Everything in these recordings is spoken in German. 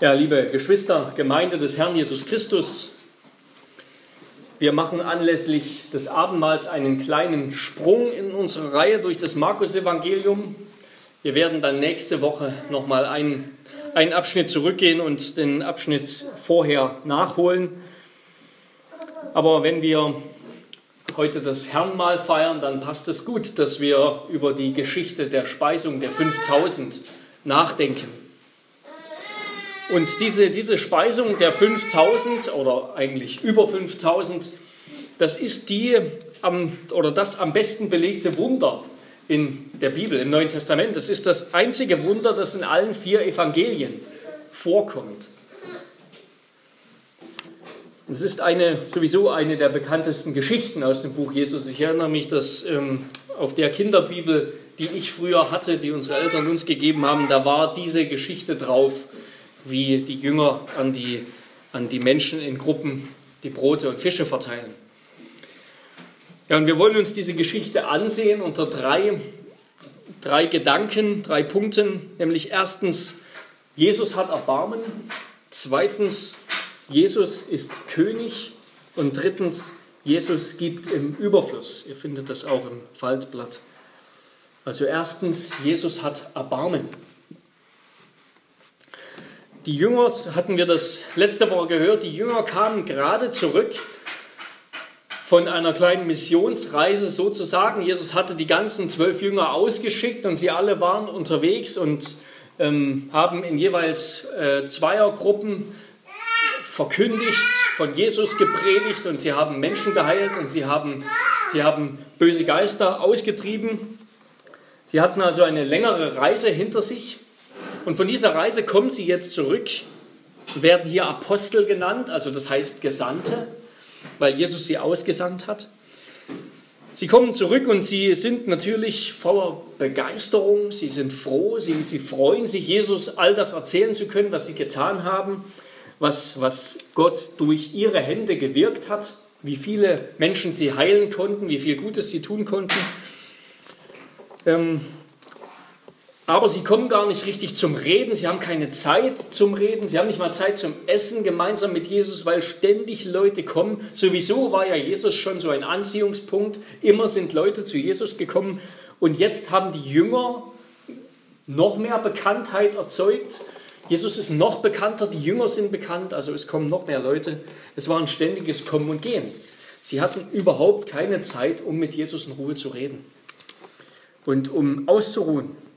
Ja, liebe Geschwister, Gemeinde des Herrn Jesus Christus, wir machen anlässlich des Abendmahls einen kleinen Sprung in unsere Reihe durch das Markus-Evangelium. Wir werden dann nächste Woche nochmal einen, einen Abschnitt zurückgehen und den Abschnitt vorher nachholen. Aber wenn wir heute das Herrnmahl feiern, dann passt es gut, dass wir über die Geschichte der Speisung der 5000 nachdenken. Und diese, diese Speisung der 5000 oder eigentlich über 5000, das ist die am, oder das am besten belegte Wunder in der Bibel, im Neuen Testament. Das ist das einzige Wunder, das in allen vier Evangelien vorkommt. Es ist eine, sowieso eine der bekanntesten Geschichten aus dem Buch Jesus. Ich erinnere mich, dass ähm, auf der Kinderbibel, die ich früher hatte, die unsere Eltern uns gegeben haben, da war diese Geschichte drauf wie die Jünger an die, an die Menschen in Gruppen die Brote und Fische verteilen. Ja, und wir wollen uns diese Geschichte ansehen unter drei, drei Gedanken, drei Punkten, nämlich erstens, Jesus hat Erbarmen, zweitens, Jesus ist König und drittens, Jesus gibt im Überfluss. Ihr findet das auch im Faltblatt. Also erstens, Jesus hat Erbarmen. Die Jünger, hatten wir das letzte Woche gehört, die Jünger kamen gerade zurück von einer kleinen Missionsreise sozusagen. Jesus hatte die ganzen zwölf Jünger ausgeschickt und sie alle waren unterwegs und ähm, haben in jeweils äh, Zweiergruppen verkündigt, von Jesus gepredigt und sie haben Menschen geheilt und sie haben, sie haben böse Geister ausgetrieben. Sie hatten also eine längere Reise hinter sich und von dieser Reise kommen sie jetzt zurück, werden hier Apostel genannt, also das heißt Gesandte, weil Jesus sie ausgesandt hat. Sie kommen zurück und sie sind natürlich voller Begeisterung, sie sind froh, sie, sie freuen sich, Jesus all das erzählen zu können, was sie getan haben, was, was Gott durch ihre Hände gewirkt hat, wie viele Menschen sie heilen konnten, wie viel Gutes sie tun konnten. Ähm, aber sie kommen gar nicht richtig zum Reden, sie haben keine Zeit zum Reden, sie haben nicht mal Zeit zum Essen gemeinsam mit Jesus, weil ständig Leute kommen. Sowieso war ja Jesus schon so ein Anziehungspunkt, immer sind Leute zu Jesus gekommen und jetzt haben die Jünger noch mehr Bekanntheit erzeugt. Jesus ist noch bekannter, die Jünger sind bekannt, also es kommen noch mehr Leute. Es war ein ständiges Kommen und Gehen. Sie hatten überhaupt keine Zeit, um mit Jesus in Ruhe zu reden und um auszuruhen.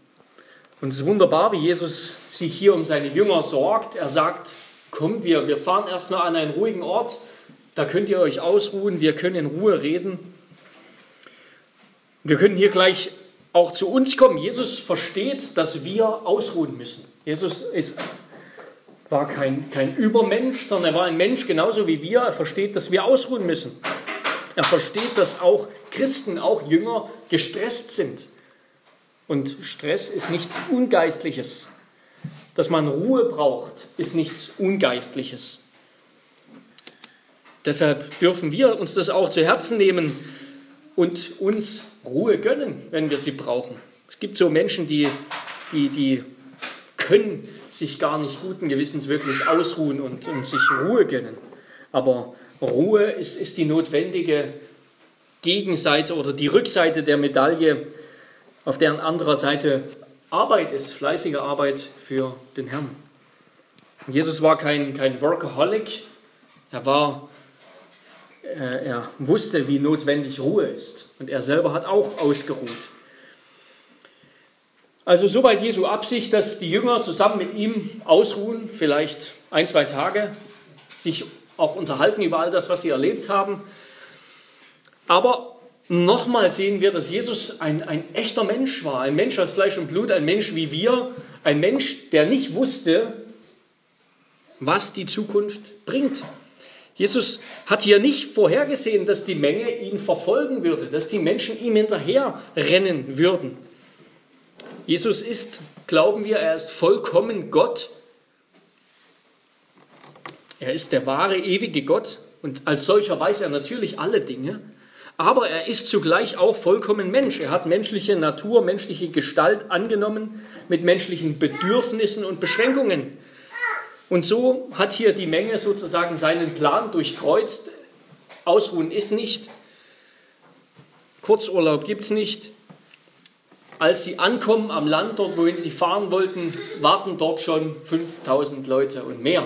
Und es ist wunderbar, wie Jesus sich hier um seine Jünger sorgt. Er sagt, kommt, wir, wir fahren erst noch an einen ruhigen Ort, da könnt ihr euch ausruhen, wir können in Ruhe reden. Wir können hier gleich auch zu uns kommen. Jesus versteht, dass wir ausruhen müssen. Jesus ist, war kein, kein Übermensch, sondern er war ein Mensch genauso wie wir. Er versteht, dass wir ausruhen müssen. Er versteht, dass auch Christen, auch Jünger gestresst sind. Und Stress ist nichts Ungeistliches. Dass man Ruhe braucht, ist nichts Ungeistliches. Deshalb dürfen wir uns das auch zu Herzen nehmen und uns Ruhe gönnen, wenn wir sie brauchen. Es gibt so Menschen, die, die, die können sich gar nicht guten Gewissens wirklich ausruhen und, und sich Ruhe gönnen. Aber Ruhe ist, ist die notwendige Gegenseite oder die Rückseite der Medaille auf deren anderer Seite Arbeit ist, fleißige Arbeit für den Herrn. Jesus war kein, kein Workaholic, er war, äh, er wusste, wie notwendig Ruhe ist und er selber hat auch ausgeruht. Also soweit Jesu Absicht, dass die Jünger zusammen mit ihm ausruhen, vielleicht ein, zwei Tage, sich auch unterhalten über all das, was sie erlebt haben. Aber Nochmal sehen wir, dass Jesus ein, ein echter Mensch war, ein Mensch aus Fleisch und Blut, ein Mensch wie wir, ein Mensch, der nicht wusste, was die Zukunft bringt. Jesus hat hier nicht vorhergesehen, dass die Menge ihn verfolgen würde, dass die Menschen ihm hinterher rennen würden. Jesus ist, glauben wir, er ist vollkommen Gott. Er ist der wahre, ewige Gott und als solcher weiß er natürlich alle Dinge aber er ist zugleich auch vollkommen Mensch. Er hat menschliche Natur, menschliche Gestalt angenommen mit menschlichen Bedürfnissen und Beschränkungen. Und so hat hier die Menge sozusagen seinen Plan durchkreuzt. Ausruhen ist nicht. Kurzurlaub gibt es nicht. Als sie ankommen am Land, dort wohin sie fahren wollten, warten dort schon 5000 Leute und mehr.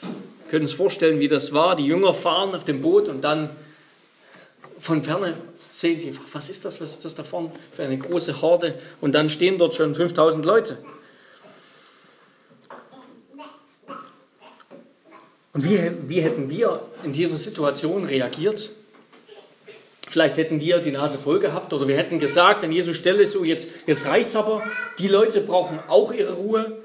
Wir können uns vorstellen, wie das war. Die Jünger fahren auf dem Boot und dann von ferne sehen sie, was ist das, was ist das da vorne für eine große Horde? Und dann stehen dort schon 5000 Leute. Und wie, wie hätten wir in dieser Situation reagiert? Vielleicht hätten wir die Nase voll gehabt oder wir hätten gesagt an Jesus Stelle so, jetzt, jetzt reicht's aber, die Leute brauchen auch ihre Ruhe.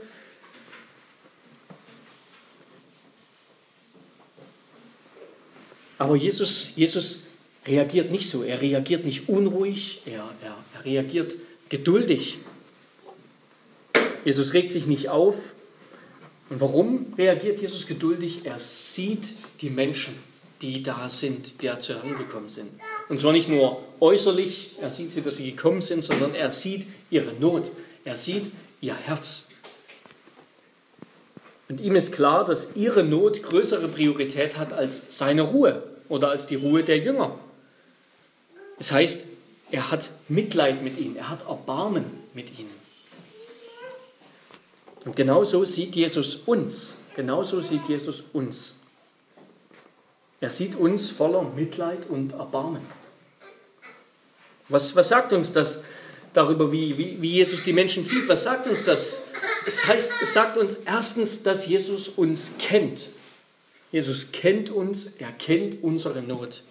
Aber Jesus, Jesus reagiert nicht so. Er reagiert nicht unruhig, er, er, er reagiert geduldig. Jesus regt sich nicht auf. Und warum reagiert Jesus geduldig? Er sieht die Menschen, die da sind, die zu ihm gekommen sind. Und zwar nicht nur äußerlich, er sieht sie, dass sie gekommen sind, sondern er sieht ihre Not. Er sieht ihr Herz. Und ihm ist klar, dass ihre Not größere Priorität hat als seine Ruhe oder als die Ruhe der Jünger. Es heißt, er hat Mitleid mit ihnen, er hat Erbarmen mit ihnen. Und genauso sieht Jesus uns. Genauso sieht Jesus uns. Er sieht uns voller Mitleid und Erbarmen. Was, was sagt uns das darüber, wie, wie, wie Jesus die Menschen sieht? Was sagt uns das? Es heißt, es sagt uns erstens, dass Jesus uns kennt. Jesus kennt uns, er kennt unsere Not.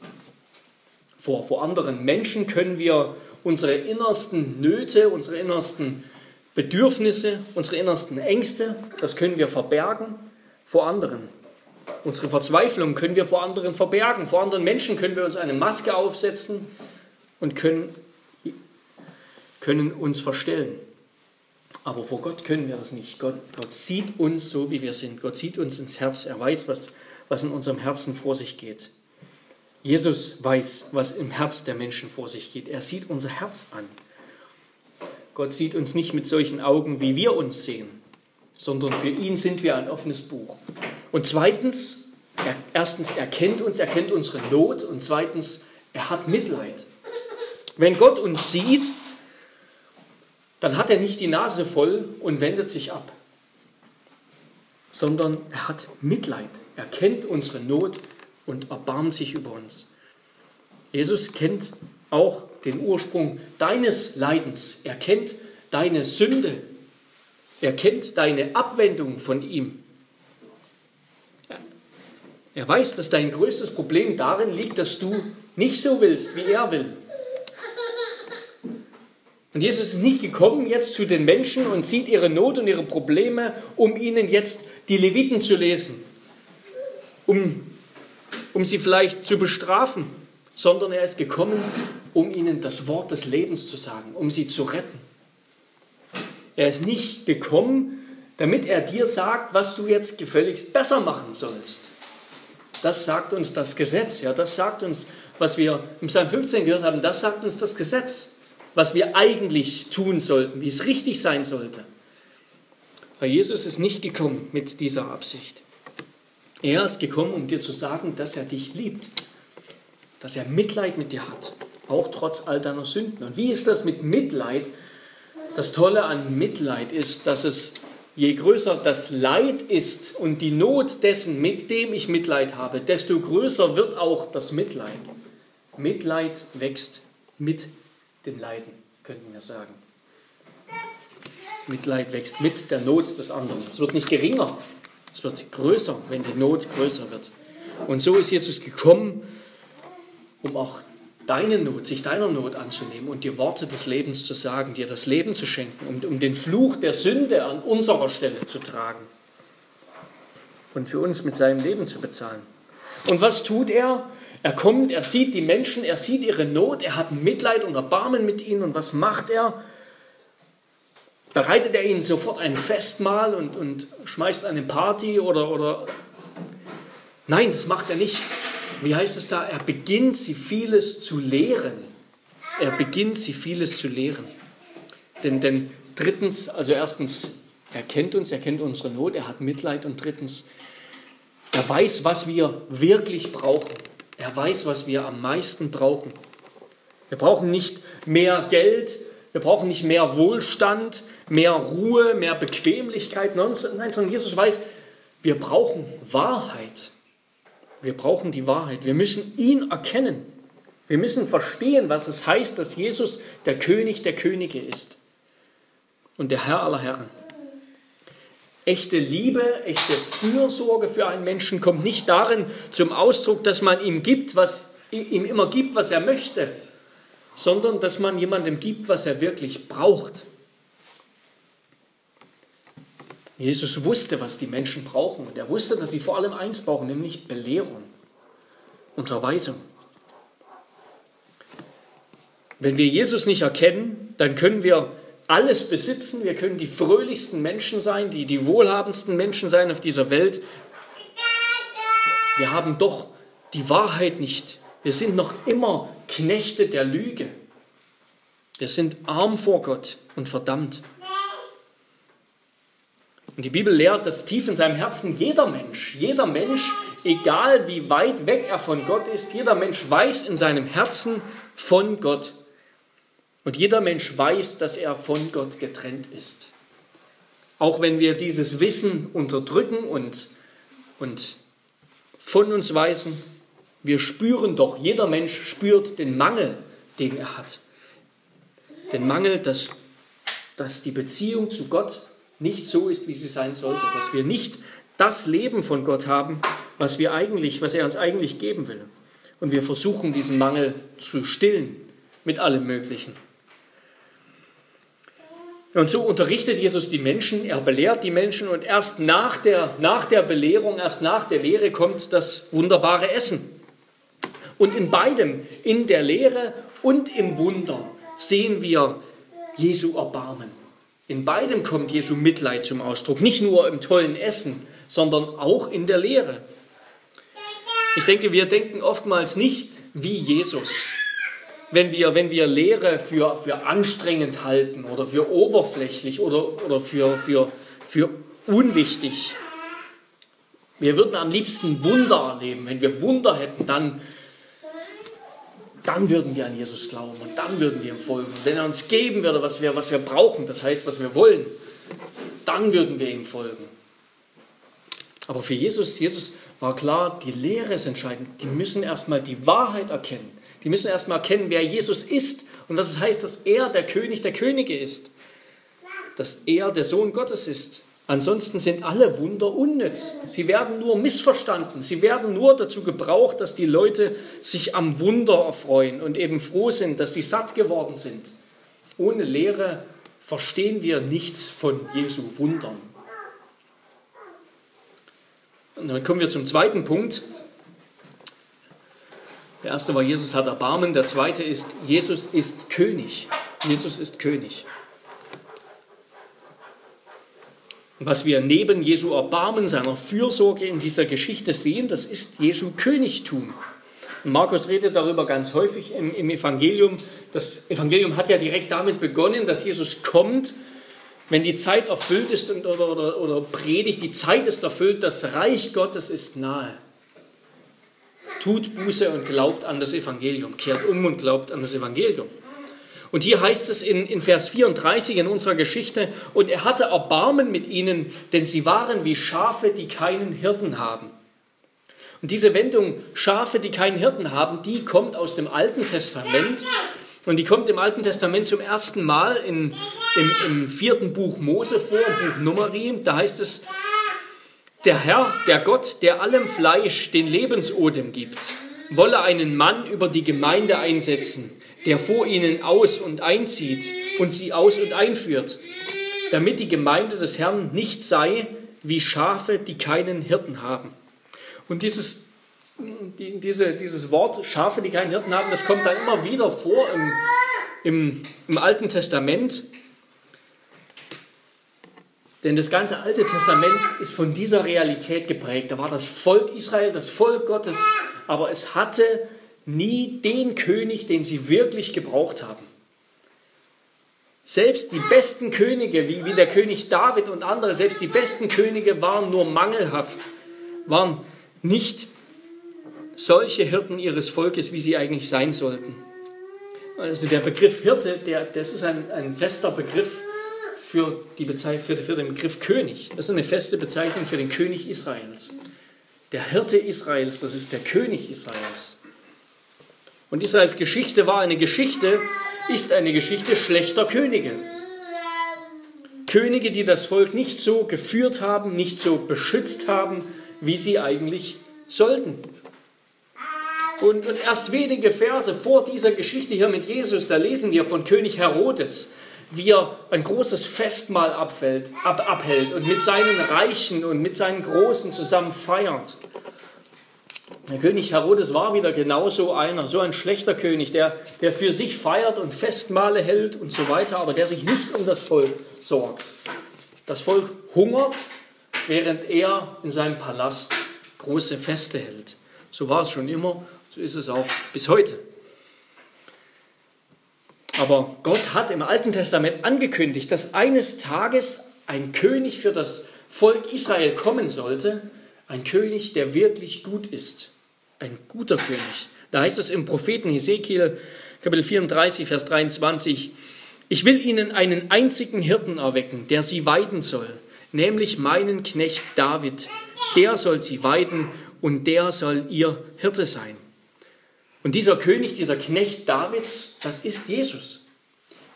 Vor, vor anderen Menschen können wir unsere innersten Nöte, unsere innersten Bedürfnisse, unsere innersten Ängste, das können wir verbergen vor anderen. Unsere Verzweiflung können wir vor anderen verbergen. Vor anderen Menschen können wir uns eine Maske aufsetzen und können, können uns verstellen. Aber vor Gott können wir das nicht. Gott, Gott sieht uns so, wie wir sind. Gott sieht uns ins Herz. Er weiß, was, was in unserem Herzen vor sich geht. Jesus weiß, was im Herz der Menschen vor sich geht. Er sieht unser Herz an. Gott sieht uns nicht mit solchen Augen, wie wir uns sehen, sondern für ihn sind wir ein offenes Buch. Und zweitens, er, erstens, er kennt uns, er kennt unsere Not und zweitens, er hat Mitleid. Wenn Gott uns sieht, dann hat er nicht die Nase voll und wendet sich ab, sondern er hat Mitleid. Er kennt unsere Not und erbarmt sich über uns. Jesus kennt auch den Ursprung deines Leidens. Er kennt deine Sünde. Er kennt deine Abwendung von ihm. Er weiß, dass dein größtes Problem darin liegt, dass du nicht so willst, wie er will. Und Jesus ist nicht gekommen jetzt zu den Menschen und sieht ihre Not und ihre Probleme, um ihnen jetzt die Leviten zu lesen, um um sie vielleicht zu bestrafen, sondern er ist gekommen, um ihnen das Wort des Lebens zu sagen, um sie zu retten. Er ist nicht gekommen, damit er dir sagt, was du jetzt gefälligst besser machen sollst. Das sagt uns das Gesetz, ja, das sagt uns, was wir im Psalm 15 gehört haben, das sagt uns das Gesetz, was wir eigentlich tun sollten, wie es richtig sein sollte. Weil Jesus ist nicht gekommen mit dieser Absicht. Er ist gekommen, um dir zu sagen, dass er dich liebt, dass er Mitleid mit dir hat, auch trotz all deiner Sünden. Und wie ist das mit Mitleid? Das Tolle an Mitleid ist, dass es je größer das Leid ist und die Not dessen, mit dem ich Mitleid habe, desto größer wird auch das Mitleid. Mitleid wächst mit dem Leiden, könnten wir sagen. Mitleid wächst mit der Not des anderen. Es wird nicht geringer, es wird größer, wenn die Not größer wird. Und so ist Jesus gekommen, um auch deine Not, sich deiner Not anzunehmen und dir Worte des Lebens zu sagen, dir das Leben zu schenken, um, um den Fluch der Sünde an unserer Stelle zu tragen und für uns mit seinem Leben zu bezahlen. Und was tut er? Er kommt, er sieht die Menschen, er sieht ihre Not, er hat Mitleid und Erbarmen mit ihnen. Und was macht er? Bereitet er ihnen sofort ein Festmahl und, und schmeißt eine Party oder, oder. Nein, das macht er nicht. Wie heißt es da? Er beginnt sie vieles zu lehren. Er beginnt sie vieles zu lehren. Denn, denn drittens, also erstens, Er kennt uns, er kennt unsere Not, er hat Mitleid und drittens, er weiß, was wir wirklich brauchen. Er weiß, was wir am meisten brauchen. Wir brauchen nicht mehr Geld, wir brauchen nicht mehr Wohlstand, mehr Ruhe, mehr Bequemlichkeit. Nein, sondern Jesus weiß, wir brauchen Wahrheit. Wir brauchen die Wahrheit. Wir müssen ihn erkennen. Wir müssen verstehen, was es heißt, dass Jesus der König der Könige ist und der Herr aller Herren. Echte Liebe, echte Fürsorge für einen Menschen kommt nicht darin zum Ausdruck, dass man ihm gibt, was ihm immer gibt, was er möchte, sondern dass man jemandem gibt, was er wirklich braucht. Jesus wusste, was die Menschen brauchen und er wusste, dass sie vor allem eins brauchen, nämlich Belehrung, Unterweisung. Wenn wir Jesus nicht erkennen, dann können wir alles besitzen, wir können die fröhlichsten Menschen sein, die, die wohlhabendsten Menschen sein auf dieser Welt. Wir haben doch die Wahrheit nicht. Wir sind noch immer Knechte der Lüge. Wir sind arm vor Gott und verdammt. Und die Bibel lehrt, dass tief in seinem Herzen jeder Mensch, jeder Mensch, egal wie weit weg er von Gott ist, jeder Mensch weiß in seinem Herzen von Gott. Und jeder Mensch weiß, dass er von Gott getrennt ist. Auch wenn wir dieses Wissen unterdrücken und, und von uns weisen, wir spüren doch, jeder Mensch spürt den Mangel, den er hat. Den Mangel, dass, dass die Beziehung zu Gott nicht so ist, wie sie sein sollte, dass wir nicht das Leben von Gott haben, was wir eigentlich, was er uns eigentlich geben will. Und wir versuchen diesen Mangel zu stillen mit allem Möglichen. Und so unterrichtet Jesus die Menschen, er belehrt die Menschen und erst nach der, nach der Belehrung, erst nach der Lehre kommt das wunderbare Essen. Und in beidem, in der Lehre und im Wunder, sehen wir Jesu Erbarmen. In beidem kommt Jesu Mitleid zum Ausdruck, nicht nur im tollen Essen, sondern auch in der Lehre. Ich denke, wir denken oftmals nicht wie Jesus wenn wir, wenn wir Lehre für, für anstrengend halten oder für oberflächlich oder, oder für, für, für unwichtig. Wir würden am liebsten Wunder erleben. Wenn wir Wunder hätten, dann, dann würden wir an Jesus glauben und dann würden wir ihm folgen. wenn er uns geben würde, was wir, was wir brauchen, das heißt, was wir wollen, dann würden wir ihm folgen. Aber für Jesus, Jesus war klar, die Lehre ist entscheidend. Die müssen erstmal die Wahrheit erkennen. Die müssen erstmal erkennen, wer Jesus ist und was es heißt, dass er der König der Könige ist. Dass er der Sohn Gottes ist. Ansonsten sind alle Wunder unnütz. Sie werden nur missverstanden. Sie werden nur dazu gebraucht, dass die Leute sich am Wunder erfreuen und eben froh sind, dass sie satt geworden sind. Ohne Lehre verstehen wir nichts von Jesu Wundern. Und dann kommen wir zum zweiten Punkt. Der erste war, Jesus hat Erbarmen. Der zweite ist, Jesus ist König. Jesus ist König. Und was wir neben Jesu Erbarmen, seiner Fürsorge in dieser Geschichte sehen, das ist Jesu Königtum. Und Markus redet darüber ganz häufig im, im Evangelium. Das Evangelium hat ja direkt damit begonnen, dass Jesus kommt, wenn die Zeit erfüllt ist und, oder, oder, oder predigt, die Zeit ist erfüllt, das Reich Gottes ist nahe tut Buße und glaubt an das Evangelium, kehrt um und glaubt an das Evangelium. Und hier heißt es in, in Vers 34 in unserer Geschichte, und er hatte Erbarmen mit ihnen, denn sie waren wie Schafe, die keinen Hirten haben. Und diese Wendung, Schafe, die keinen Hirten haben, die kommt aus dem Alten Testament. Und die kommt im Alten Testament zum ersten Mal in, im, im vierten Buch Mose vor, im Buch Numeri. Da heißt es, der Herr, der Gott, der allem Fleisch den Lebensodem gibt, wolle einen Mann über die Gemeinde einsetzen, der vor ihnen aus und einzieht und sie aus und einführt, damit die Gemeinde des Herrn nicht sei wie Schafe, die keinen Hirten haben. Und dieses, die, diese, dieses Wort Schafe, die keinen Hirten haben, das kommt dann immer wieder vor im, im, im Alten Testament. Denn das ganze Alte Testament ist von dieser Realität geprägt. Da war das Volk Israel, das Volk Gottes, aber es hatte nie den König, den sie wirklich gebraucht haben. Selbst die besten Könige, wie, wie der König David und andere, selbst die besten Könige waren nur mangelhaft, waren nicht solche Hirten ihres Volkes, wie sie eigentlich sein sollten. Also der Begriff Hirte, der, das ist ein, ein fester Begriff für, die für, für den Begriff König. Das ist eine feste Bezeichnung für den König Israels. Der Hirte Israels, das ist der König Israels. Und Israels Geschichte war eine Geschichte, ist eine Geschichte schlechter Könige. Könige, die das Volk nicht so geführt haben, nicht so beschützt haben, wie sie eigentlich sollten. Und, erst wenige Verse vor dieser Geschichte hier mit Jesus, da lesen wir von König Herodes, wie er ein großes Festmahl abfällt, ab, abhält und mit seinen Reichen und mit seinen Großen zusammen feiert. Der König Herodes war wieder genauso einer, so ein schlechter König, der, der für sich feiert und Festmale hält und so weiter, aber der sich nicht um das Volk sorgt. Das Volk hungert, während er in seinem Palast große Feste hält. So war es schon immer, so ist es auch bis heute. Aber Gott hat im Alten Testament angekündigt, dass eines Tages ein König für das Volk Israel kommen sollte, ein König, der wirklich gut ist, ein guter König. Da heißt es im Propheten Hesekiel, Kapitel 34, Vers 23, ich will ihnen einen einzigen Hirten erwecken, der sie weiden soll, nämlich meinen Knecht David. Der soll sie weiden und der soll ihr Hirte sein. Und dieser König, dieser Knecht Davids, das ist Jesus.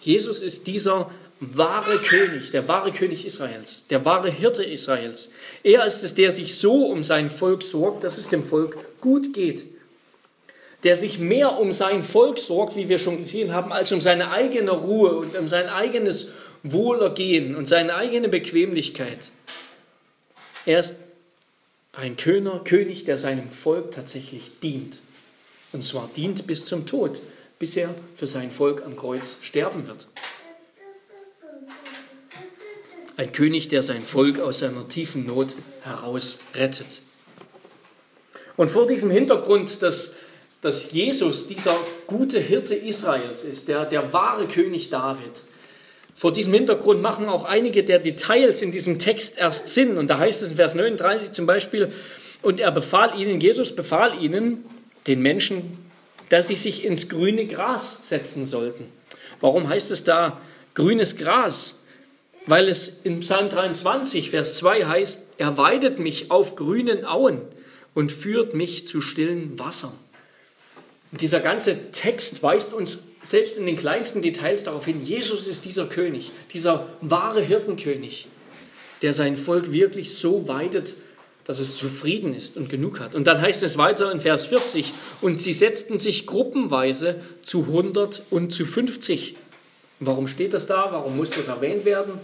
Jesus ist dieser wahre König, der wahre König Israels, der wahre Hirte Israels. Er ist es, der sich so um sein Volk sorgt, dass es dem Volk gut geht. Der sich mehr um sein Volk sorgt, wie wir schon gesehen haben, als um seine eigene Ruhe und um sein eigenes Wohlergehen und seine eigene Bequemlichkeit. Er ist ein König, der seinem Volk tatsächlich dient. Und zwar dient bis zum Tod, bis er für sein Volk am Kreuz sterben wird. Ein König, der sein Volk aus seiner tiefen Not heraus rettet. Und vor diesem Hintergrund, dass, dass Jesus dieser gute Hirte Israels ist, der, der wahre König David, vor diesem Hintergrund machen auch einige der Details in diesem Text erst Sinn. Und da heißt es in Vers 39 zum Beispiel, und er befahl ihnen, Jesus befahl ihnen, den Menschen, dass sie sich ins grüne Gras setzen sollten. Warum heißt es da grünes Gras? Weil es in Psalm 23, Vers 2 heißt, er weidet mich auf grünen Auen und führt mich zu stillen Wassern. Und dieser ganze Text weist uns selbst in den kleinsten Details darauf hin, Jesus ist dieser König, dieser wahre Hirtenkönig, der sein Volk wirklich so weidet, dass es zufrieden ist und genug hat. Und dann heißt es weiter in Vers 40, und sie setzten sich gruppenweise zu 100 und zu 50. Warum steht das da? Warum muss das erwähnt werden?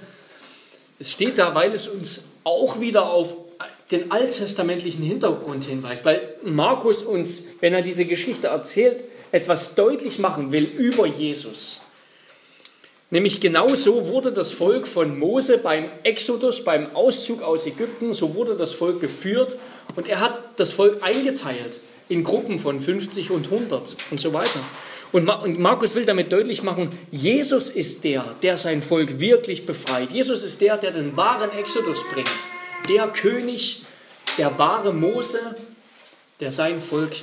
Es steht da, weil es uns auch wieder auf den alttestamentlichen Hintergrund hinweist, weil Markus uns, wenn er diese Geschichte erzählt, etwas deutlich machen will über Jesus. Nämlich genau so wurde das Volk von Mose beim Exodus, beim Auszug aus Ägypten, so wurde das Volk geführt und er hat das Volk eingeteilt in Gruppen von 50 und 100 und so weiter. Und Markus will damit deutlich machen, Jesus ist der, der sein Volk wirklich befreit. Jesus ist der, der den wahren Exodus bringt. Der König, der wahre Mose, der sein Volk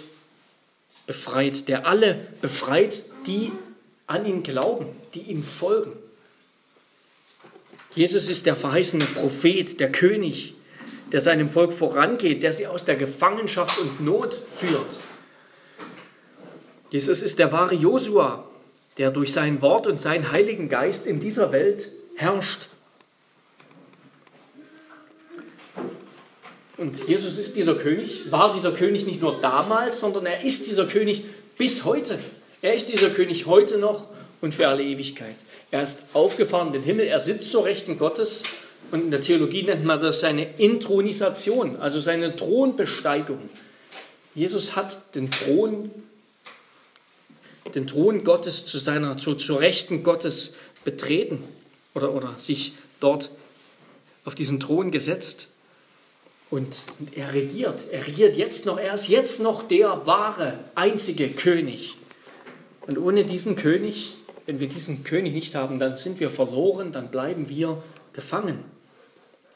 befreit, der alle befreit, die an ihn glauben, die ihm folgen. Jesus ist der verheißene Prophet, der König, der seinem Volk vorangeht, der sie aus der Gefangenschaft und Not führt. Jesus ist der wahre Josua, der durch sein Wort und seinen Heiligen Geist in dieser Welt herrscht. Und Jesus ist dieser König, war dieser König nicht nur damals, sondern er ist dieser König bis heute. Er ist dieser König heute noch und für alle Ewigkeit. Er ist aufgefahren in den Himmel, er sitzt zur Rechten Gottes und in der Theologie nennt man das seine Intronisation, also seine Thronbesteigung. Jesus hat den Thron, den Thron Gottes zu seiner, zu, zur Rechten Gottes betreten oder, oder sich dort auf diesen Thron gesetzt. Und er regiert, er regiert jetzt noch, er ist jetzt noch der wahre, einzige König. Und ohne diesen König wenn wir diesen König nicht haben, dann sind wir verloren, dann bleiben wir gefangen.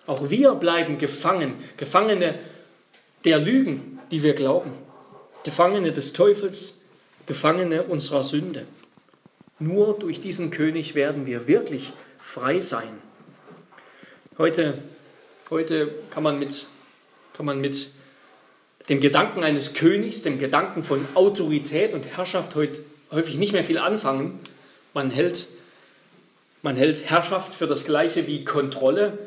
Auch wir bleiben gefangen, Gefangene der Lügen, die wir glauben, Gefangene des Teufels, Gefangene unserer Sünde. Nur durch diesen König werden wir wirklich frei sein. Heute, heute kann, man mit, kann man mit dem Gedanken eines Königs, dem Gedanken von Autorität und Herrschaft heute häufig nicht mehr viel anfangen. Man hält, man hält Herrschaft für das gleiche wie Kontrolle,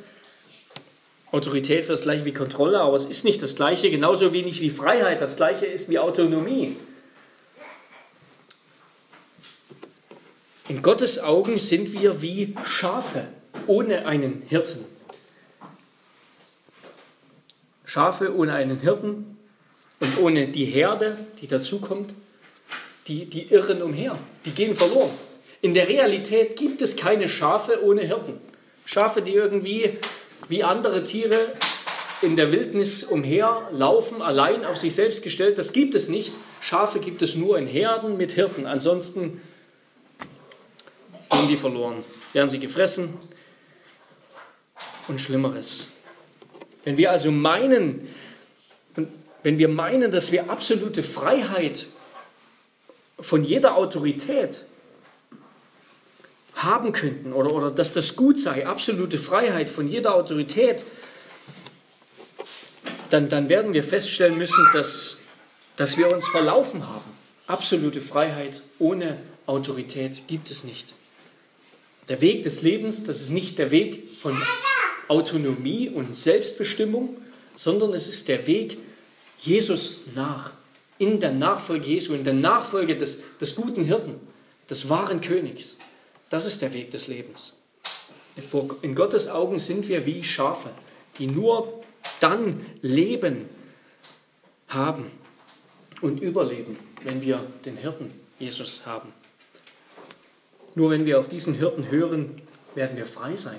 Autorität für das gleiche wie Kontrolle, aber es ist nicht das gleiche, genauso wenig wie Freiheit das gleiche ist wie Autonomie. In Gottes Augen sind wir wie Schafe ohne einen Hirten. Schafe ohne einen Hirten und ohne die Herde, die dazukommt, die, die irren umher, die gehen verloren. In der Realität gibt es keine Schafe ohne Hirten. Schafe, die irgendwie wie andere Tiere in der Wildnis umherlaufen, allein auf sich selbst gestellt, das gibt es nicht. Schafe gibt es nur in Herden mit Hirten. Ansonsten gehen die verloren, werden sie gefressen und Schlimmeres. Wenn wir also meinen, wenn wir meinen, dass wir absolute Freiheit von jeder Autorität haben könnten oder, oder dass das gut sei, absolute Freiheit von jeder Autorität, dann, dann werden wir feststellen müssen, dass, dass wir uns verlaufen haben. Absolute Freiheit ohne Autorität gibt es nicht. Der Weg des Lebens, das ist nicht der Weg von Autonomie und Selbstbestimmung, sondern es ist der Weg Jesus nach, in der Nachfolge Jesu, in der Nachfolge des, des guten Hirten, des wahren Königs. Das ist der Weg des Lebens. In Gottes Augen sind wir wie Schafe, die nur dann Leben haben und überleben, wenn wir den Hirten Jesus haben. Nur wenn wir auf diesen Hirten hören, werden wir frei sein.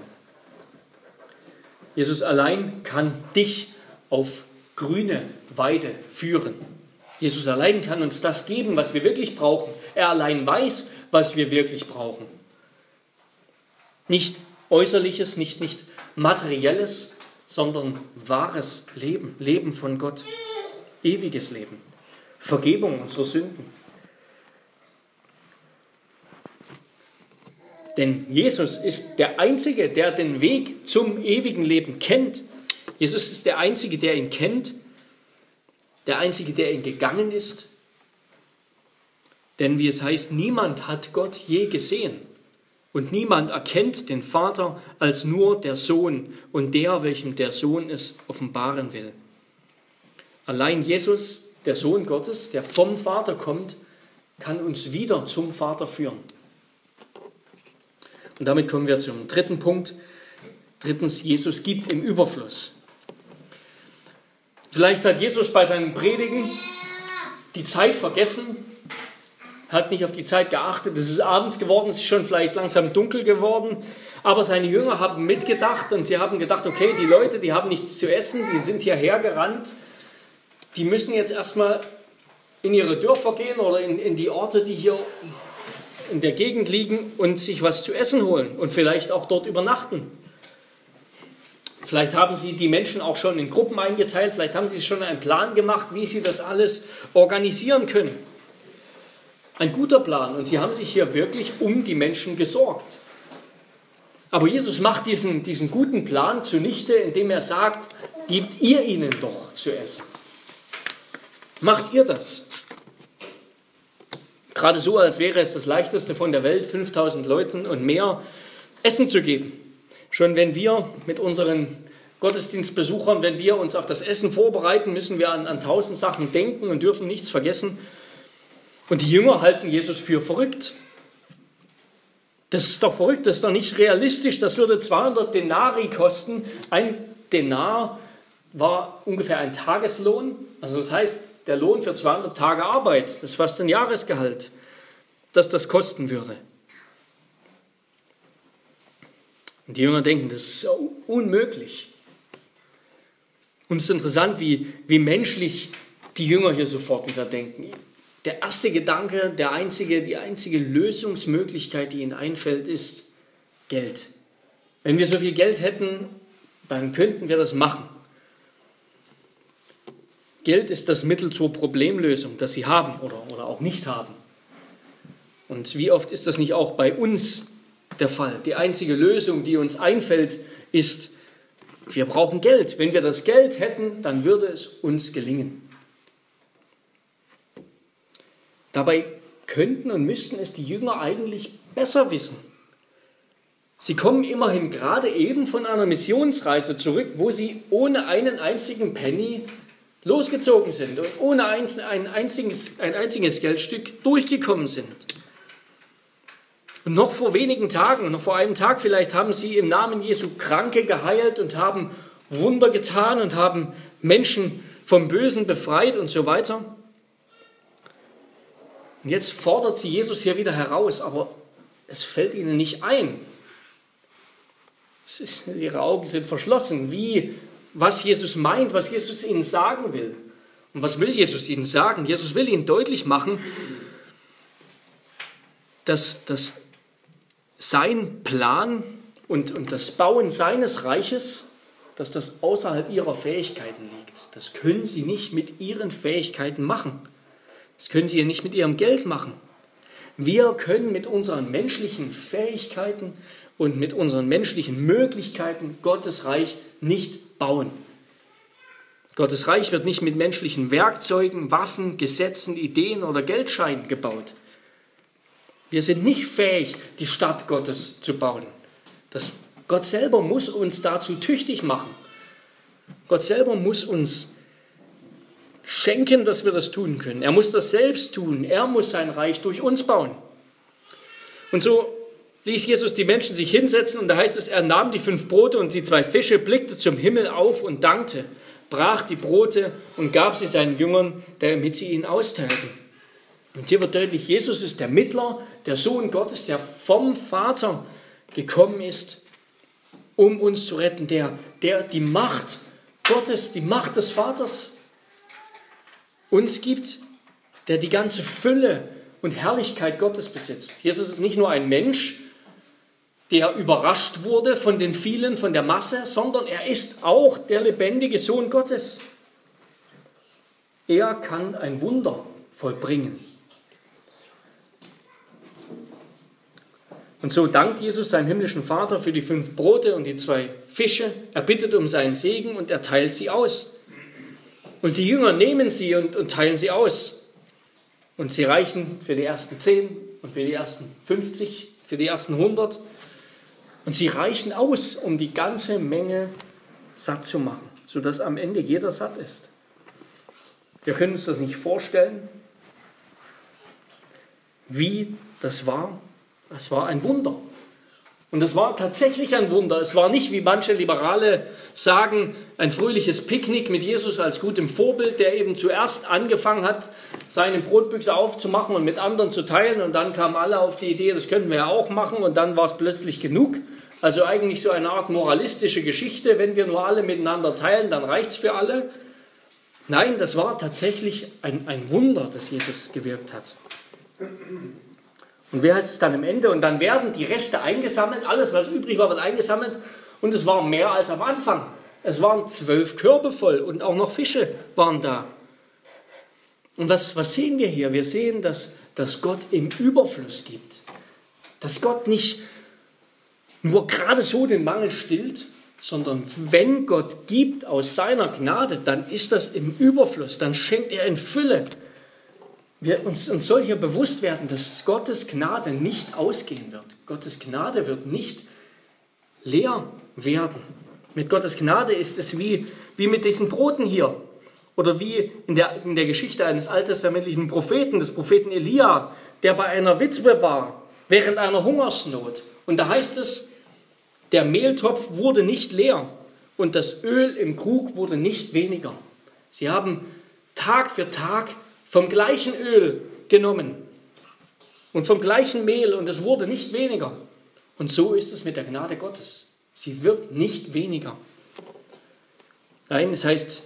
Jesus allein kann dich auf grüne Weide führen. Jesus allein kann uns das geben, was wir wirklich brauchen. Er allein weiß, was wir wirklich brauchen. Nicht äußerliches, nicht, nicht materielles, sondern wahres Leben, Leben von Gott, ewiges Leben, Vergebung unserer Sünden, Denn Jesus ist der Einzige, der den Weg zum ewigen Leben kennt. Jesus ist der Einzige, der ihn kennt, der Einzige, der ihn gegangen ist. Denn wie es heißt, niemand hat Gott je gesehen und niemand erkennt den Vater als nur der Sohn und der, welchem der Sohn es offenbaren will. Allein Jesus, der Sohn Gottes, der vom Vater kommt, kann uns wieder zum Vater führen. Und damit kommen wir zum dritten Punkt. Drittens, Jesus gibt im Überfluss. Vielleicht hat Jesus bei seinen Predigen die Zeit vergessen, hat nicht auf die Zeit geachtet. Es ist abends geworden, es ist schon vielleicht langsam dunkel geworden. Aber seine Jünger haben mitgedacht und sie haben gedacht, okay, die Leute, die haben nichts zu essen, die sind hierher gerannt. Die müssen jetzt erstmal in ihre Dörfer gehen oder in, in die Orte, die hier in der Gegend liegen und sich was zu essen holen und vielleicht auch dort übernachten. Vielleicht haben Sie die Menschen auch schon in Gruppen eingeteilt, vielleicht haben Sie schon einen Plan gemacht, wie Sie das alles organisieren können. Ein guter Plan und Sie haben sich hier wirklich um die Menschen gesorgt. Aber Jesus macht diesen, diesen guten Plan zunichte, indem er sagt, gebt ihr ihnen doch zu essen. Macht ihr das. Gerade so, als wäre es das Leichteste von der Welt, 5000 Leuten und mehr Essen zu geben. Schon wenn wir mit unseren Gottesdienstbesuchern, wenn wir uns auf das Essen vorbereiten, müssen wir an, an tausend Sachen denken und dürfen nichts vergessen. Und die Jünger halten Jesus für verrückt. Das ist doch verrückt, das ist doch nicht realistisch. Das würde 200 Denari kosten. Ein Denar war ungefähr ein Tageslohn. Also das heißt, der Lohn für 200 Tage Arbeit, das ist fast ein Jahresgehalt, dass das kosten würde. Und die Jünger denken, das ist unmöglich. Und es ist interessant, wie, wie menschlich die Jünger hier sofort wieder denken. der erste Gedanke, der einzige, die einzige Lösungsmöglichkeit, die ihnen einfällt, ist Geld. Wenn wir so viel Geld hätten, dann könnten wir das machen. Geld ist das Mittel zur Problemlösung, das sie haben oder, oder auch nicht haben. Und wie oft ist das nicht auch bei uns der Fall? Die einzige Lösung, die uns einfällt, ist, wir brauchen Geld. Wenn wir das Geld hätten, dann würde es uns gelingen. Dabei könnten und müssten es die Jünger eigentlich besser wissen. Sie kommen immerhin gerade eben von einer Missionsreise zurück, wo sie ohne einen einzigen Penny losgezogen sind und ohne ein, einziges, ein einziges Geldstück durchgekommen sind. Und noch vor wenigen Tagen, noch vor einem Tag vielleicht, haben sie im Namen Jesu Kranke geheilt und haben Wunder getan und haben Menschen vom Bösen befreit und so weiter. Und jetzt fordert sie Jesus hier wieder heraus, aber es fällt ihnen nicht ein. Ist, ihre Augen sind verschlossen. Wie was Jesus meint, was Jesus ihnen sagen will. Und was will Jesus ihnen sagen? Jesus will ihnen deutlich machen, dass, dass sein Plan und, und das Bauen seines Reiches, dass das außerhalb ihrer Fähigkeiten liegt. Das können sie nicht mit ihren Fähigkeiten machen. Das können sie nicht mit ihrem Geld machen. Wir können mit unseren menschlichen Fähigkeiten und mit unseren menschlichen Möglichkeiten Gottes Reich nicht bauen. Gottes Reich wird nicht mit menschlichen Werkzeugen, Waffen, Gesetzen, Ideen oder Geldscheinen gebaut. Wir sind nicht fähig, die Stadt Gottes zu bauen. Das, Gott selber muss uns dazu tüchtig machen. Gott selber muss uns schenken, dass wir das tun können. Er muss das selbst tun. Er muss sein Reich durch uns bauen. Und so ließ Jesus die Menschen sich hinsetzen und da heißt es, er nahm die fünf Brote und die zwei Fische, blickte zum Himmel auf und dankte, brach die Brote und gab sie seinen Jüngern, damit sie ihnen austeilten. Und hier wird deutlich, Jesus ist der Mittler, der Sohn Gottes, der vom Vater gekommen ist, um uns zu retten, der, der die Macht Gottes, die Macht des Vaters uns gibt, der die ganze Fülle und Herrlichkeit Gottes besitzt. Jesus ist nicht nur ein Mensch, der überrascht wurde von den vielen, von der Masse, sondern er ist auch der lebendige Sohn Gottes. Er kann ein Wunder vollbringen. Und so dankt Jesus seinem himmlischen Vater für die fünf Brote und die zwei Fische. Er bittet um seinen Segen und er teilt sie aus. Und die Jünger nehmen sie und, und teilen sie aus. Und sie reichen für die ersten zehn und für die ersten 50, für die ersten 100 und sie reichen aus, um die ganze Menge satt zu machen, sodass am Ende jeder satt ist. Wir können uns das nicht vorstellen, wie das war. Es war ein Wunder. Und es war tatsächlich ein Wunder. Es war nicht, wie manche Liberale sagen, ein fröhliches Picknick mit Jesus als gutem Vorbild, der eben zuerst angefangen hat, seine Brotbüchse aufzumachen und mit anderen zu teilen. Und dann kamen alle auf die Idee, das könnten wir ja auch machen. Und dann war es plötzlich genug. Also eigentlich so eine Art moralistische Geschichte. Wenn wir nur alle miteinander teilen, dann reicht es für alle. Nein, das war tatsächlich ein, ein Wunder, das Jesus gewirkt hat. Und wer heißt es dann am Ende? Und dann werden die Reste eingesammelt, alles, was übrig war, wird eingesammelt. Und es war mehr als am Anfang. Es waren zwölf Körbe voll und auch noch Fische waren da. Und was, was sehen wir hier? Wir sehen, dass, dass Gott im Überfluss gibt. Dass Gott nicht nur gerade so den Mangel stillt, sondern wenn Gott gibt aus seiner Gnade, dann ist das im Überfluss, dann schenkt er in Fülle. Wir, uns, uns soll hier bewusst werden, dass Gottes Gnade nicht ausgehen wird. Gottes Gnade wird nicht leer werden. Mit Gottes Gnade ist es wie, wie mit diesen Broten hier oder wie in der, in der Geschichte eines alttestamentlichen Propheten, des Propheten Elia, der bei einer Witwe war während einer Hungersnot. Und da heißt es, der Mehltopf wurde nicht leer und das Öl im Krug wurde nicht weniger. Sie haben Tag für Tag vom gleichen Öl genommen und vom gleichen Mehl und es wurde nicht weniger. Und so ist es mit der Gnade Gottes. Sie wird nicht weniger. Nein, es heißt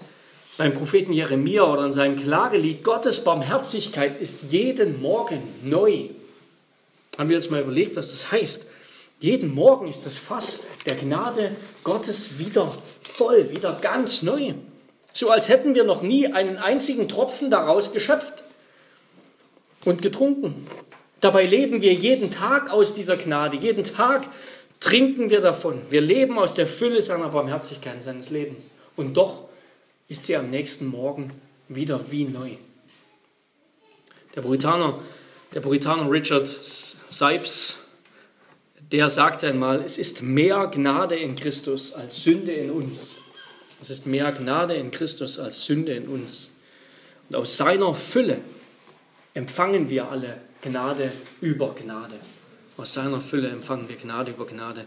beim Propheten Jeremia oder in seinem Klagelied, Gottes Barmherzigkeit ist jeden Morgen neu. Haben wir uns mal überlegt, was das heißt? Jeden Morgen ist das Fass der Gnade Gottes wieder voll, wieder ganz neu. So als hätten wir noch nie einen einzigen Tropfen daraus geschöpft und getrunken. Dabei leben wir jeden Tag aus dieser Gnade, jeden Tag trinken wir davon. Wir leben aus der Fülle seiner Barmherzigkeit seines Lebens. Und doch ist sie am nächsten Morgen wieder wie neu. Der Puritaner, der Puritaner Richard Sipes, der sagte einmal, es ist mehr Gnade in Christus als Sünde in uns. Es ist mehr Gnade in Christus als Sünde in uns. Und aus seiner Fülle empfangen wir alle Gnade über Gnade. Aus seiner Fülle empfangen wir Gnade über Gnade.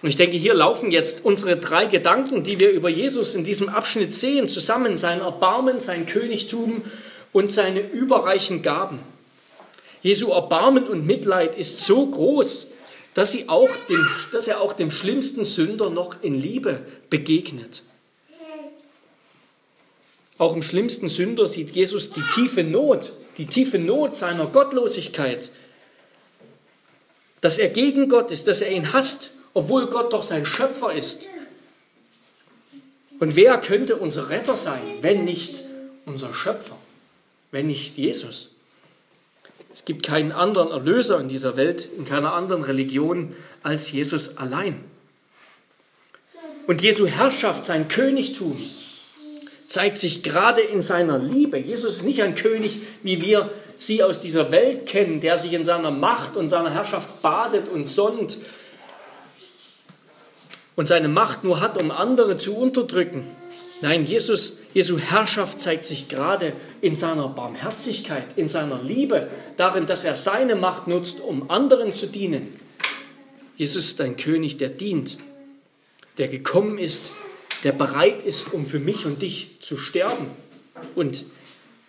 Und ich denke, hier laufen jetzt unsere drei Gedanken, die wir über Jesus in diesem Abschnitt sehen, zusammen. Sein Erbarmen, sein Königtum und seine überreichen Gaben. Jesu Erbarmen und Mitleid ist so groß, dass, sie auch dem, dass er auch dem schlimmsten Sünder noch in Liebe begegnet. Auch im schlimmsten Sünder sieht Jesus die tiefe Not, die tiefe Not seiner Gottlosigkeit, dass er gegen Gott ist, dass er ihn hasst, obwohl Gott doch sein Schöpfer ist. Und wer könnte unser Retter sein, wenn nicht unser Schöpfer, wenn nicht Jesus? Es gibt keinen anderen Erlöser in dieser Welt, in keiner anderen Religion als Jesus allein. Und Jesu Herrschaft, sein Königtum, zeigt sich gerade in seiner Liebe. Jesus ist nicht ein König, wie wir sie aus dieser Welt kennen, der sich in seiner Macht und seiner Herrschaft badet und sonnt und seine Macht nur hat, um andere zu unterdrücken. Nein, Jesus, Jesu Herrschaft zeigt sich gerade in seiner Barmherzigkeit, in seiner Liebe, darin, dass er seine Macht nutzt, um anderen zu dienen. Jesus ist ein König, der dient, der gekommen ist, der bereit ist, um für mich und dich zu sterben und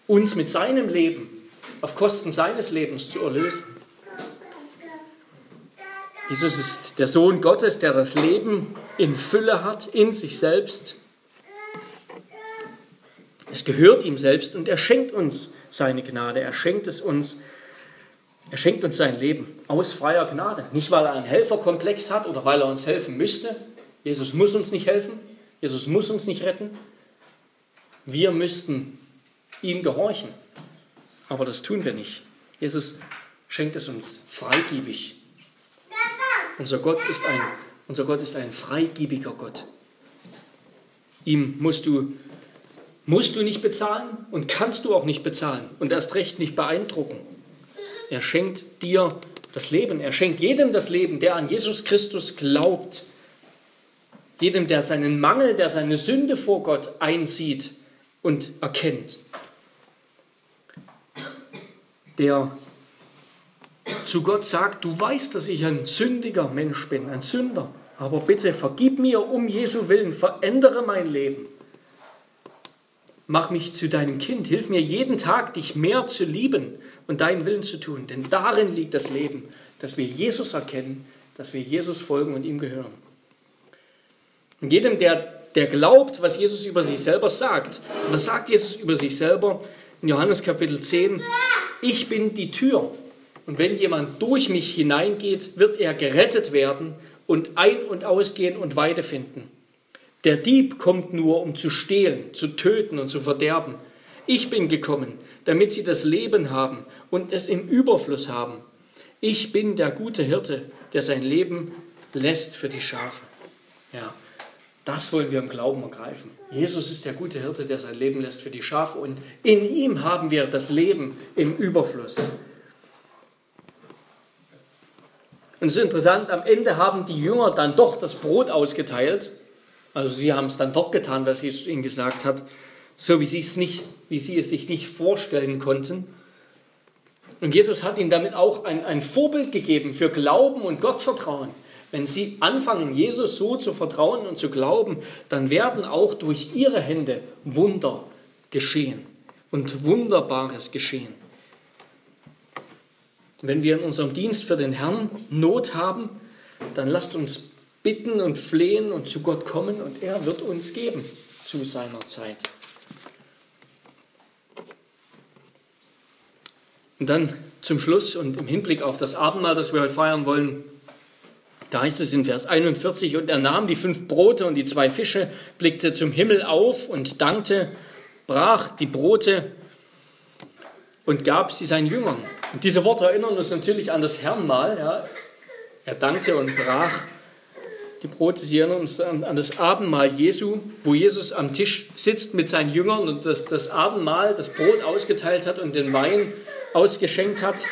uns mit seinem Leben auf Kosten seines Lebens zu erlösen. Jesus ist der Sohn Gottes, der das Leben in Fülle hat, in sich selbst es gehört ihm selbst und er schenkt uns seine Gnade. Er schenkt es uns. Er schenkt uns sein Leben aus freier Gnade. Nicht, weil er einen Helferkomplex hat oder weil er uns helfen müsste. Jesus muss uns nicht helfen. Jesus muss uns nicht retten. Wir müssten ihm gehorchen. Aber das tun wir nicht. Jesus schenkt es uns freigiebig. Unser Gott ist ein, unser Gott ist ein freigiebiger Gott. Ihm musst du musst du nicht bezahlen und kannst du auch nicht bezahlen und erst recht nicht beeindrucken. Er schenkt dir das Leben. Er schenkt jedem das Leben, der an Jesus Christus glaubt. Jedem, der seinen Mangel, der seine Sünde vor Gott einsieht und erkennt. Der zu Gott sagt, du weißt, dass ich ein sündiger Mensch bin, ein Sünder, aber bitte vergib mir um Jesu willen, verändere mein Leben. Mach mich zu deinem Kind. Hilf mir jeden Tag, dich mehr zu lieben und deinen Willen zu tun. Denn darin liegt das Leben, dass wir Jesus erkennen, dass wir Jesus folgen und ihm gehören. Und jedem, der, der glaubt, was Jesus über sich selber sagt, das sagt Jesus über sich selber in Johannes Kapitel 10, ich bin die Tür. Und wenn jemand durch mich hineingeht, wird er gerettet werden und ein- und ausgehen und Weide finden. Der Dieb kommt nur, um zu stehlen, zu töten und zu verderben. Ich bin gekommen, damit sie das Leben haben und es im Überfluss haben. Ich bin der gute Hirte, der sein Leben lässt für die Schafe. Ja, das wollen wir im Glauben ergreifen. Jesus ist der gute Hirte, der sein Leben lässt für die Schafe und in ihm haben wir das Leben im Überfluss. Und es ist interessant, am Ende haben die Jünger dann doch das Brot ausgeteilt also sie haben es dann doch getan, was Jesus ihnen gesagt hat, so wie sie es, nicht, wie sie es sich nicht vorstellen konnten. Und Jesus hat ihnen damit auch ein, ein Vorbild gegeben für Glauben und Gottvertrauen. Wenn sie anfangen, Jesus so zu vertrauen und zu glauben, dann werden auch durch ihre Hände Wunder geschehen und Wunderbares geschehen. Wenn wir in unserem Dienst für den Herrn Not haben, dann lasst uns bitten und flehen und zu Gott kommen und er wird uns geben zu seiner Zeit. Und dann zum Schluss und im Hinblick auf das Abendmahl, das wir heute feiern wollen, da heißt es in Vers 41, und er nahm die fünf Brote und die zwei Fische, blickte zum Himmel auf und dankte, brach die Brote und gab sie seinen Jüngern. Und diese Worte erinnern uns natürlich an das Herrnmahl. Ja. Er dankte und brach die Brote. Sie erinnern uns an, an, das Abendmahl Jesu, wo Jesus am Tisch sitzt mit seinen Jüngern und das, das Abendmahl, das Brot ausgeteilt hat und den Wein ausgeschenkt hat.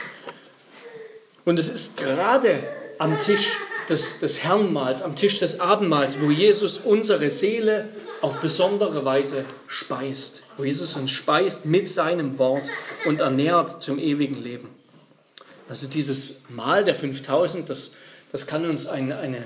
Und es ist gerade am Tisch des, des Herrenmahls, am Tisch des Abendmahls, wo Jesus unsere Seele auf besondere Weise speist, wo Jesus uns speist mit seinem Wort und ernährt zum ewigen Leben. Also dieses Mahl der 5000, das, das kann uns ein, eine,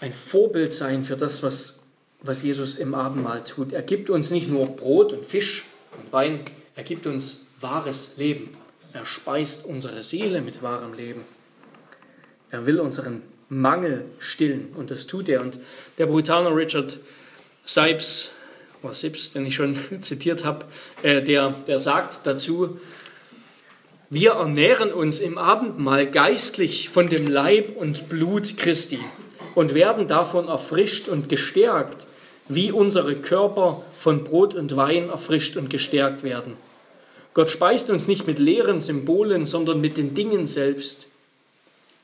ein Vorbild sein für das, was, was Jesus im Abendmahl tut. Er gibt uns nicht nur Brot und Fisch und Wein, er gibt uns wahres Leben. Er speist unsere Seele mit wahrem Leben. Er will unseren Mangel stillen und das tut er. Und der Brutaner Richard Sipes, oder Sips, den ich schon zitiert habe, äh, der, der sagt dazu, wir ernähren uns im Abendmahl geistlich von dem Leib und Blut Christi und werden davon erfrischt und gestärkt, wie unsere Körper von Brot und Wein erfrischt und gestärkt werden. Gott speist uns nicht mit leeren Symbolen, sondern mit den Dingen selbst.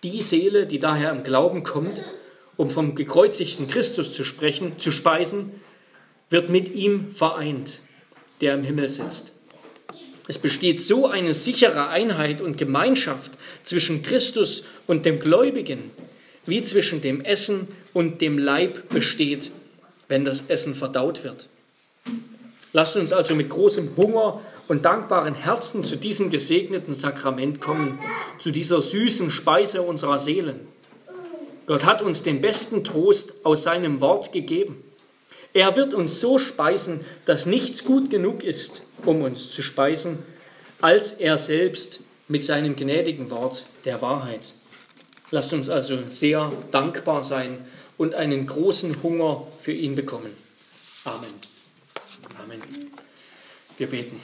Die Seele, die daher im Glauben kommt, um vom gekreuzigten Christus zu sprechen, zu speisen, wird mit ihm vereint, der im Himmel sitzt. Es besteht so eine sichere Einheit und Gemeinschaft zwischen Christus und dem Gläubigen, wie zwischen dem Essen und dem Leib besteht, wenn das Essen verdaut wird. Lasst uns also mit großem Hunger und dankbaren Herzen zu diesem gesegneten Sakrament kommen, zu dieser süßen Speise unserer Seelen. Gott hat uns den besten Trost aus seinem Wort gegeben. Er wird uns so speisen, dass nichts gut genug ist, um uns zu speisen, als er selbst mit seinem gnädigen Wort der Wahrheit. Lasst uns also sehr dankbar sein und einen großen Hunger für ihn bekommen. Amen. Amen. Wir beten.